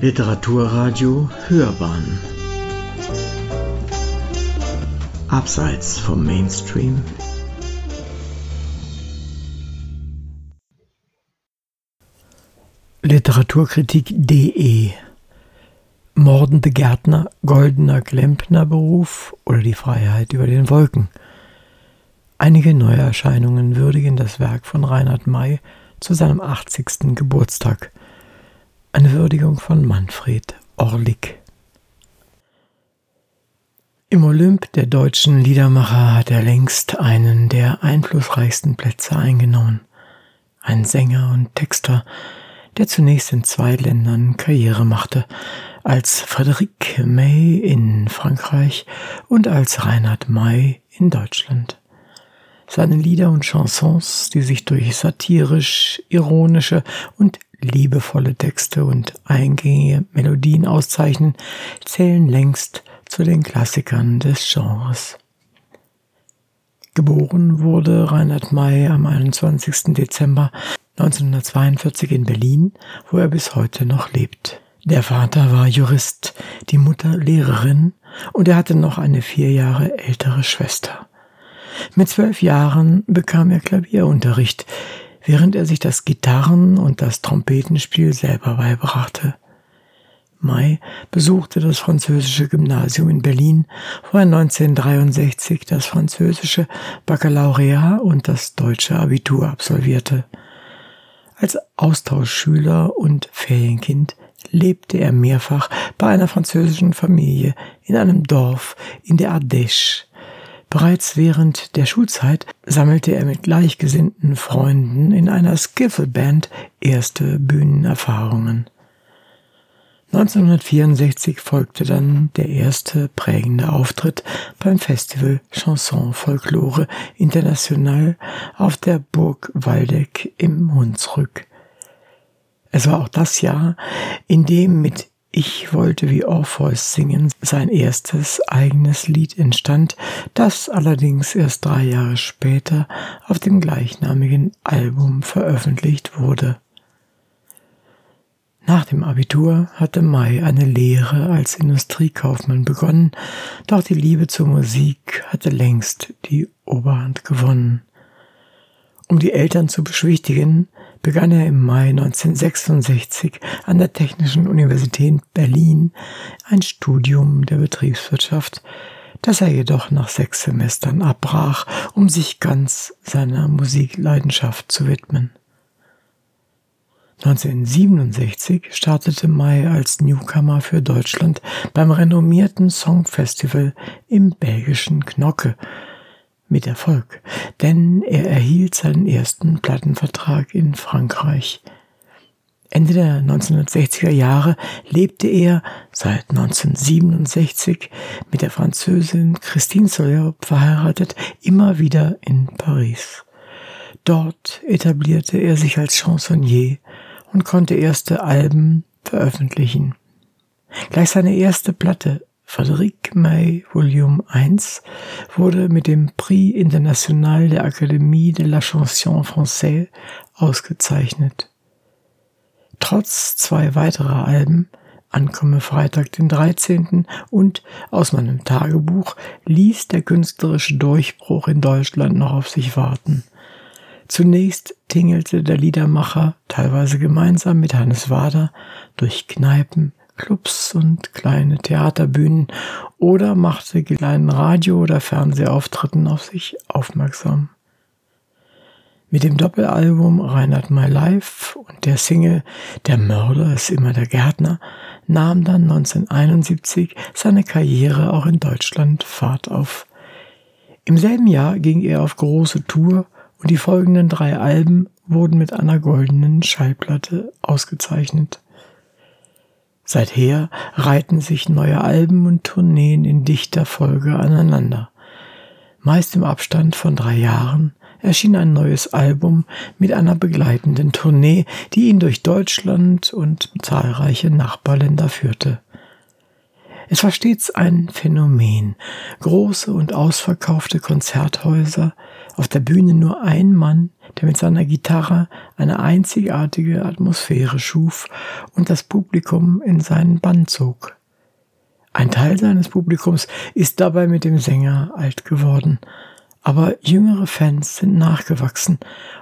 Literaturradio Hörbahn Abseits vom Mainstream Literaturkritik.de Mordende Gärtner, goldener Klempnerberuf oder die Freiheit über den Wolken. Einige Neuerscheinungen würdigen das Werk von Reinhard May zu seinem 80. Geburtstag. Eine Würdigung von Manfred Orlik. Im Olymp der deutschen Liedermacher hat er längst einen der einflussreichsten Plätze eingenommen. Ein Sänger und Texter, der zunächst in zwei Ländern Karriere machte, als Frédéric May in Frankreich und als Reinhard May in Deutschland. Seine Lieder und Chansons, die sich durch satirisch, ironische und liebevolle Texte und eingängige Melodien auszeichnen, zählen längst zu den Klassikern des Genres. Geboren wurde Reinhard May am 21. Dezember 1942 in Berlin, wo er bis heute noch lebt. Der Vater war Jurist, die Mutter Lehrerin und er hatte noch eine vier Jahre ältere Schwester. Mit zwölf Jahren bekam er Klavierunterricht, während er sich das Gitarren- und das Trompetenspiel selber beibrachte. May besuchte das französische Gymnasium in Berlin, wo er 1963 das französische Baccalaureat und das deutsche Abitur absolvierte. Als Austauschschüler und Ferienkind lebte er mehrfach bei einer französischen Familie in einem Dorf in der Ardèche, Bereits während der Schulzeit sammelte er mit gleichgesinnten Freunden in einer Skiffle-Band erste Bühnenerfahrungen. 1964 folgte dann der erste prägende Auftritt beim Festival Chanson Folklore International auf der Burg Waldeck im Hunsrück. Es war auch das Jahr, in dem mit ich wollte wie Orpheus singen, sein erstes eigenes Lied entstand, das allerdings erst drei Jahre später auf dem gleichnamigen Album veröffentlicht wurde. Nach dem Abitur hatte May eine Lehre als Industriekaufmann begonnen, doch die Liebe zur Musik hatte längst die Oberhand gewonnen. Um die Eltern zu beschwichtigen, begann er im Mai 1966 an der Technischen Universität Berlin ein Studium der Betriebswirtschaft, das er jedoch nach sechs Semestern abbrach, um sich ganz seiner Musikleidenschaft zu widmen. 1967 startete May als Newcomer für Deutschland beim renommierten Songfestival im belgischen Knocke mit Erfolg, denn er erhielt seinen ersten Plattenvertrag in Frankreich. Ende der 1960er Jahre lebte er seit 1967 mit der Französin Christine Soler verheiratet immer wieder in Paris. Dort etablierte er sich als Chansonnier und konnte erste Alben veröffentlichen. Gleich seine erste Platte Frédéric May Volume 1 wurde mit dem Prix International der Académie de la Chanson Française ausgezeichnet. Trotz zwei weiterer Alben, Ankomme Freitag den 13. und Aus meinem Tagebuch, ließ der künstlerische Durchbruch in Deutschland noch auf sich warten. Zunächst tingelte der Liedermacher, teilweise gemeinsam mit Hannes Wader, durch Kneipen, Clubs und kleine Theaterbühnen oder machte kleinen Radio- oder Fernsehauftritten auf sich aufmerksam. Mit dem Doppelalbum Reinhard My Life und der Single Der Mörder ist immer der Gärtner nahm dann 1971 seine Karriere auch in Deutschland Fahrt auf. Im selben Jahr ging er auf große Tour und die folgenden drei Alben wurden mit einer goldenen Schallplatte ausgezeichnet. Seither reihten sich neue Alben und Tourneen in dichter Folge aneinander. Meist im Abstand von drei Jahren erschien ein neues Album mit einer begleitenden Tournee, die ihn durch Deutschland und zahlreiche Nachbarländer führte. Es war stets ein Phänomen. Große und ausverkaufte Konzerthäuser Auf der Bühne nur ein Mann, der mit seiner Gitarre eine einzigartige Atmosphäre schuf und das Publikum in seinen Bann zog. Ein Teil seines Publikums ist dabei mit dem Sänger alt geworden, aber jüngere Fans sind nachgewachsen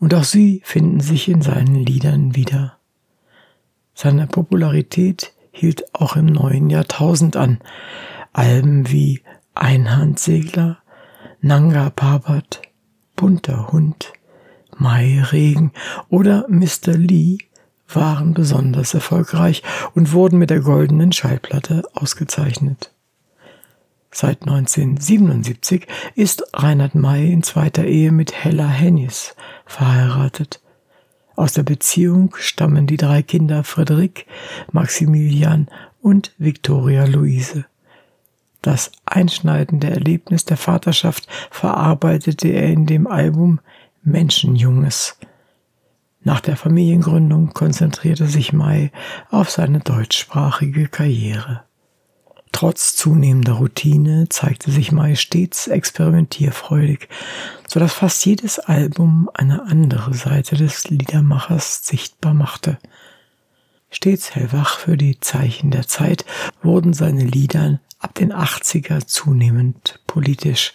und auch sie finden sich in seinen Liedern wieder. Seine Popularität hielt auch im neuen Jahrtausend an. Alben wie Einhandsegler, Nanga Parbat, Bunter Hund, Mai Regen oder Mr. Lee waren besonders erfolgreich und wurden mit der goldenen Schallplatte ausgezeichnet. Seit 1977 ist Reinhard May in zweiter Ehe mit Hella Hennis verheiratet. Aus der Beziehung stammen die drei Kinder Frederik, Maximilian und Victoria Luise. Das einschneidende Erlebnis der Vaterschaft verarbeitete er in dem Album Menschenjunges. Nach der Familiengründung konzentrierte sich May auf seine deutschsprachige Karriere. Trotz zunehmender Routine zeigte sich May stets experimentierfreudig, so dass fast jedes Album eine andere Seite des Liedermachers sichtbar machte. Stets hellwach für die Zeichen der Zeit wurden seine Lieder ab den 80er zunehmend politisch.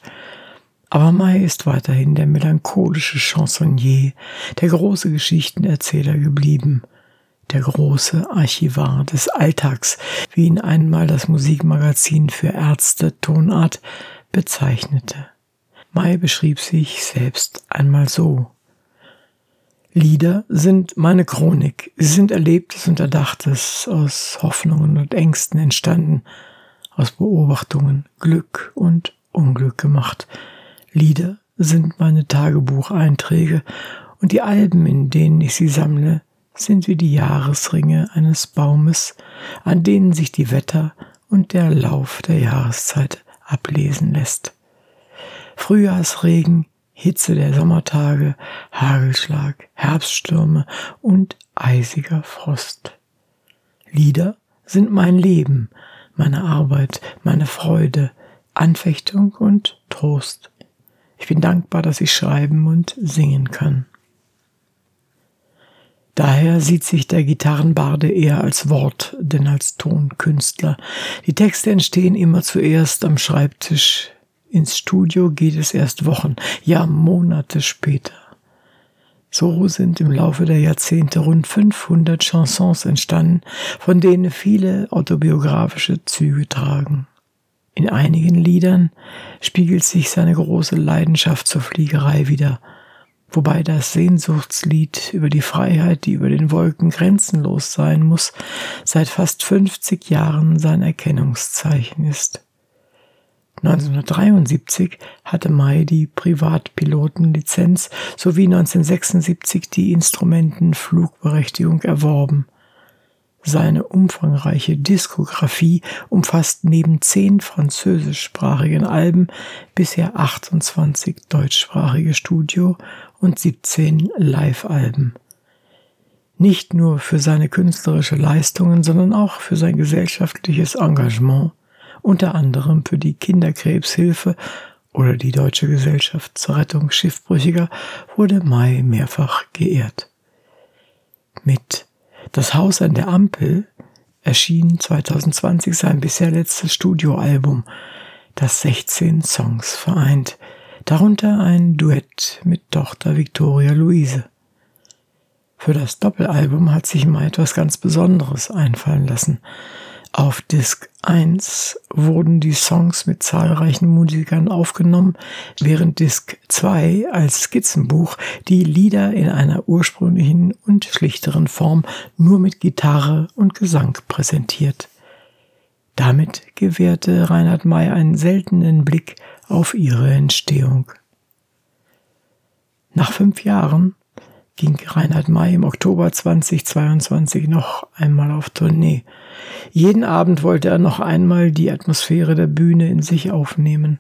Aber May ist weiterhin der melancholische Chansonnier, der große Geschichtenerzähler geblieben, der große Archivar des Alltags, wie ihn einmal das Musikmagazin für Ärzte Tonart bezeichnete. May beschrieb sich selbst einmal so. Lieder sind meine Chronik. Sie sind Erlebtes und Erdachtes, aus Hoffnungen und Ängsten entstanden, aus Beobachtungen Glück und Unglück gemacht. Lieder sind meine Tagebucheinträge und die Alben, in denen ich sie sammle, sind wie die Jahresringe eines Baumes, an denen sich die Wetter und der Lauf der Jahreszeit ablesen lässt. Frühjahrsregen, Hitze der Sommertage, Hagelschlag, Herbststürme und eisiger Frost. Lieder sind mein Leben, meine Arbeit, meine Freude, Anfechtung und Trost. Ich bin dankbar, dass ich schreiben und singen kann. Daher sieht sich der Gitarrenbarde eher als Wort denn als Tonkünstler. Die Texte entstehen immer zuerst am Schreibtisch. Ins Studio geht es erst Wochen, ja Monate später. So sind im Laufe der Jahrzehnte rund 500 Chansons entstanden, von denen viele autobiografische Züge tragen. In einigen Liedern spiegelt sich seine große Leidenschaft zur Fliegerei wieder – wobei das Sehnsuchtslied über die Freiheit, die über den Wolken grenzenlos sein muss, seit fast 50 Jahren sein Erkennungszeichen ist. 1973 hatte May die Privatpilotenlizenz sowie 1976 die Instrumentenflugberechtigung erworben. Seine umfangreiche Diskografie umfasst neben zehn französischsprachigen Alben bisher 28 deutschsprachige Studio- und 17 Live-Alben. Nicht nur für seine künstlerische Leistungen, sondern auch für sein gesellschaftliches Engagement, unter anderem für die Kinderkrebshilfe oder die Deutsche Gesellschaft zur Rettung Schiffbrüchiger, wurde May mehrfach geehrt. Mit das Haus an der Ampel erschien 2020 sein bisher letztes Studioalbum, das 16 Songs vereint, darunter ein Duett mit Tochter Victoria Luise. Für das Doppelalbum hat sich mal etwas ganz Besonderes einfallen lassen. Auf Disc 1 wurden die Songs mit zahlreichen Musikern aufgenommen, während Disc 2 als Skizzenbuch die Lieder in einer ursprünglichen und schlichteren Form nur mit Gitarre und Gesang präsentiert. Damit gewährte Reinhard May einen seltenen Blick auf ihre Entstehung. Nach fünf Jahren ging Reinhard May im Oktober 2022 noch einmal auf Tournee. Jeden Abend wollte er noch einmal die Atmosphäre der Bühne in sich aufnehmen.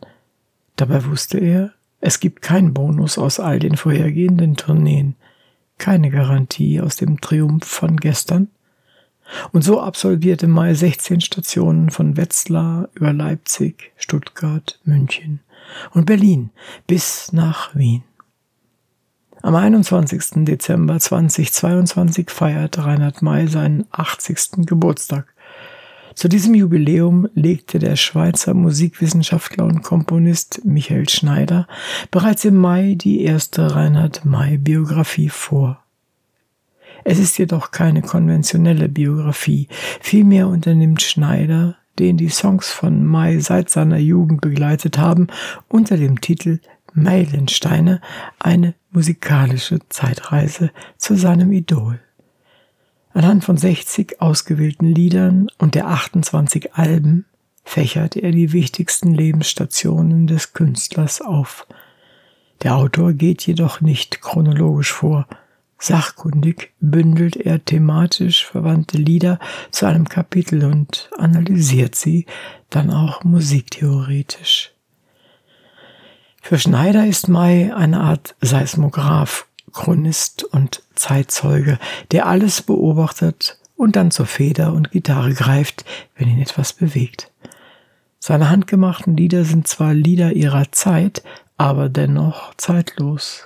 Dabei wusste er, es gibt keinen Bonus aus all den vorhergehenden Tourneen, keine Garantie aus dem Triumph von gestern. Und so absolvierte May 16 Stationen von Wetzlar über Leipzig, Stuttgart, München und Berlin bis nach Wien. Am 21. Dezember 2022 feiert Reinhard May seinen 80. Geburtstag. Zu diesem Jubiläum legte der Schweizer Musikwissenschaftler und Komponist Michael Schneider bereits im Mai die erste Reinhard May Biografie vor. Es ist jedoch keine konventionelle Biografie, vielmehr unternimmt Schneider, den die Songs von May seit seiner Jugend begleitet haben, unter dem Titel Meilensteine eine musikalische Zeitreise zu seinem Idol. Anhand von 60 ausgewählten Liedern und der 28 Alben fächert er die wichtigsten Lebensstationen des Künstlers auf. Der Autor geht jedoch nicht chronologisch vor. Sachkundig bündelt er thematisch verwandte Lieder zu einem Kapitel und analysiert sie dann auch musiktheoretisch. Für Schneider ist May eine Art Seismograph, Chronist und Zeitzeuge, der alles beobachtet und dann zur Feder und Gitarre greift, wenn ihn etwas bewegt. Seine handgemachten Lieder sind zwar Lieder ihrer Zeit, aber dennoch zeitlos.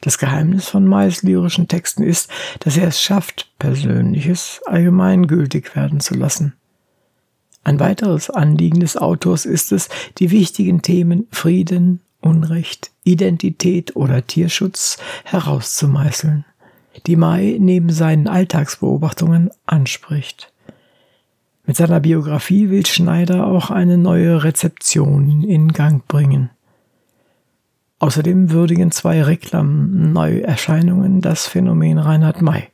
Das Geheimnis von Mays lyrischen Texten ist, dass er es schafft, Persönliches allgemeingültig werden zu lassen. Ein weiteres Anliegen des Autors ist es, die wichtigen Themen Frieden, Unrecht, Identität oder Tierschutz herauszumeißeln, die Mai neben seinen Alltagsbeobachtungen anspricht. Mit seiner Biografie will Schneider auch eine neue Rezeption in Gang bringen. Außerdem würdigen zwei Reklam-Neuerscheinungen das Phänomen Reinhard May.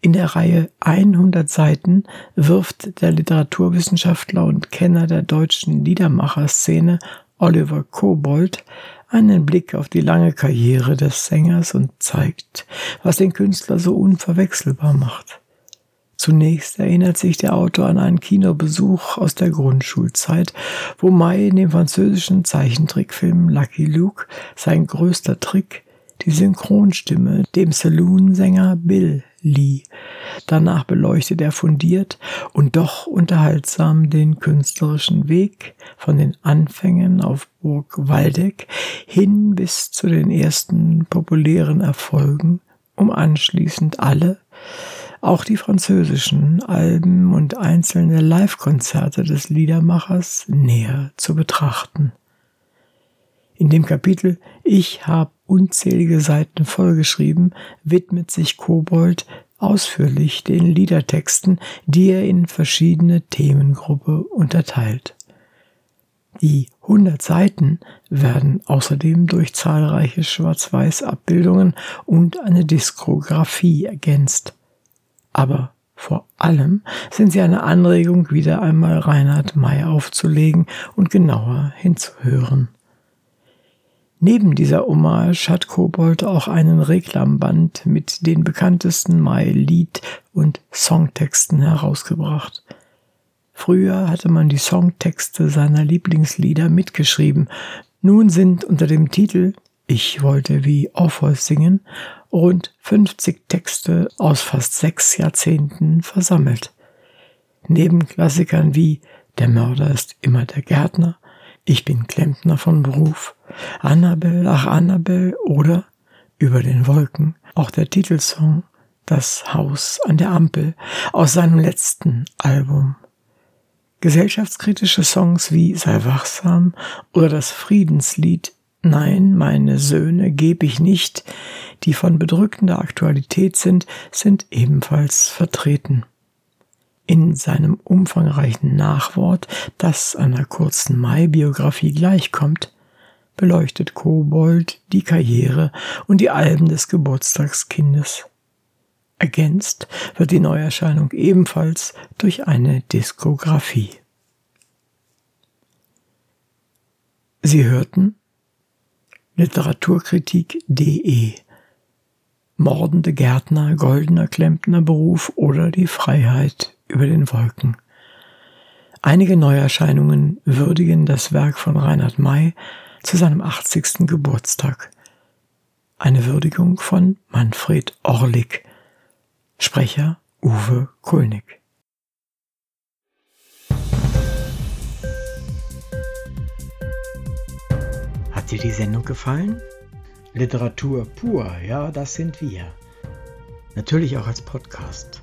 In der Reihe 100 Seiten wirft der Literaturwissenschaftler und Kenner der deutschen Liedermacherszene Oliver Kobold einen Blick auf die lange Karriere des Sängers und zeigt, was den Künstler so unverwechselbar macht. Zunächst erinnert sich der Autor an einen Kinobesuch aus der Grundschulzeit, wo Mai in dem französischen Zeichentrickfilm Lucky Luke sein größter Trick die Synchronstimme dem Saloon-Sänger Bill Lee. Danach beleuchtet er fundiert und doch unterhaltsam den künstlerischen Weg von den Anfängen auf Burg Waldeck hin bis zu den ersten populären Erfolgen, um anschließend alle, auch die französischen Alben und einzelne Live-Konzerte des Liedermachers näher zu betrachten. In dem Kapitel Ich hab unzählige Seiten vollgeschrieben, widmet sich Kobold ausführlich den Liedertexten, die er in verschiedene Themengruppe unterteilt. Die 100 Seiten werden außerdem durch zahlreiche Schwarz-Weiß-Abbildungen und eine Diskografie ergänzt. Aber vor allem sind sie eine Anregung, wieder einmal Reinhard May aufzulegen und genauer hinzuhören. Neben dieser Hommage hat Kobold auch einen Reklamband mit den bekanntesten Mai-Lied- und Songtexten herausgebracht. Früher hatte man die Songtexte seiner Lieblingslieder mitgeschrieben. Nun sind unter dem Titel Ich wollte wie Orpheus singen rund 50 Texte aus fast sechs Jahrzehnten versammelt. Neben Klassikern wie Der Mörder ist immer der Gärtner, Ich bin Klempner von Beruf, Annabel, ach Annabel oder Über den Wolken, auch der Titelsong Das Haus an der Ampel aus seinem letzten Album. Gesellschaftskritische Songs wie Sei wachsam oder das Friedenslied Nein, meine Söhne geb ich nicht, die von bedrückender Aktualität sind, sind ebenfalls vertreten. In seinem umfangreichen Nachwort, das einer kurzen Mai-Biografie gleichkommt, beleuchtet Kobold die Karriere und die Alben des Geburtstagskindes. Ergänzt wird die Neuerscheinung ebenfalls durch eine Diskografie. Sie hörten Literaturkritik.de Mordende Gärtner, goldener Klempner Beruf oder die Freiheit über den Wolken. Einige Neuerscheinungen würdigen das Werk von Reinhard May zu seinem 80. Geburtstag. Eine Würdigung von Manfred Orlik. Sprecher Uwe Kulnig. Hat dir die Sendung gefallen? Literatur pur, ja, das sind wir. Natürlich auch als Podcast.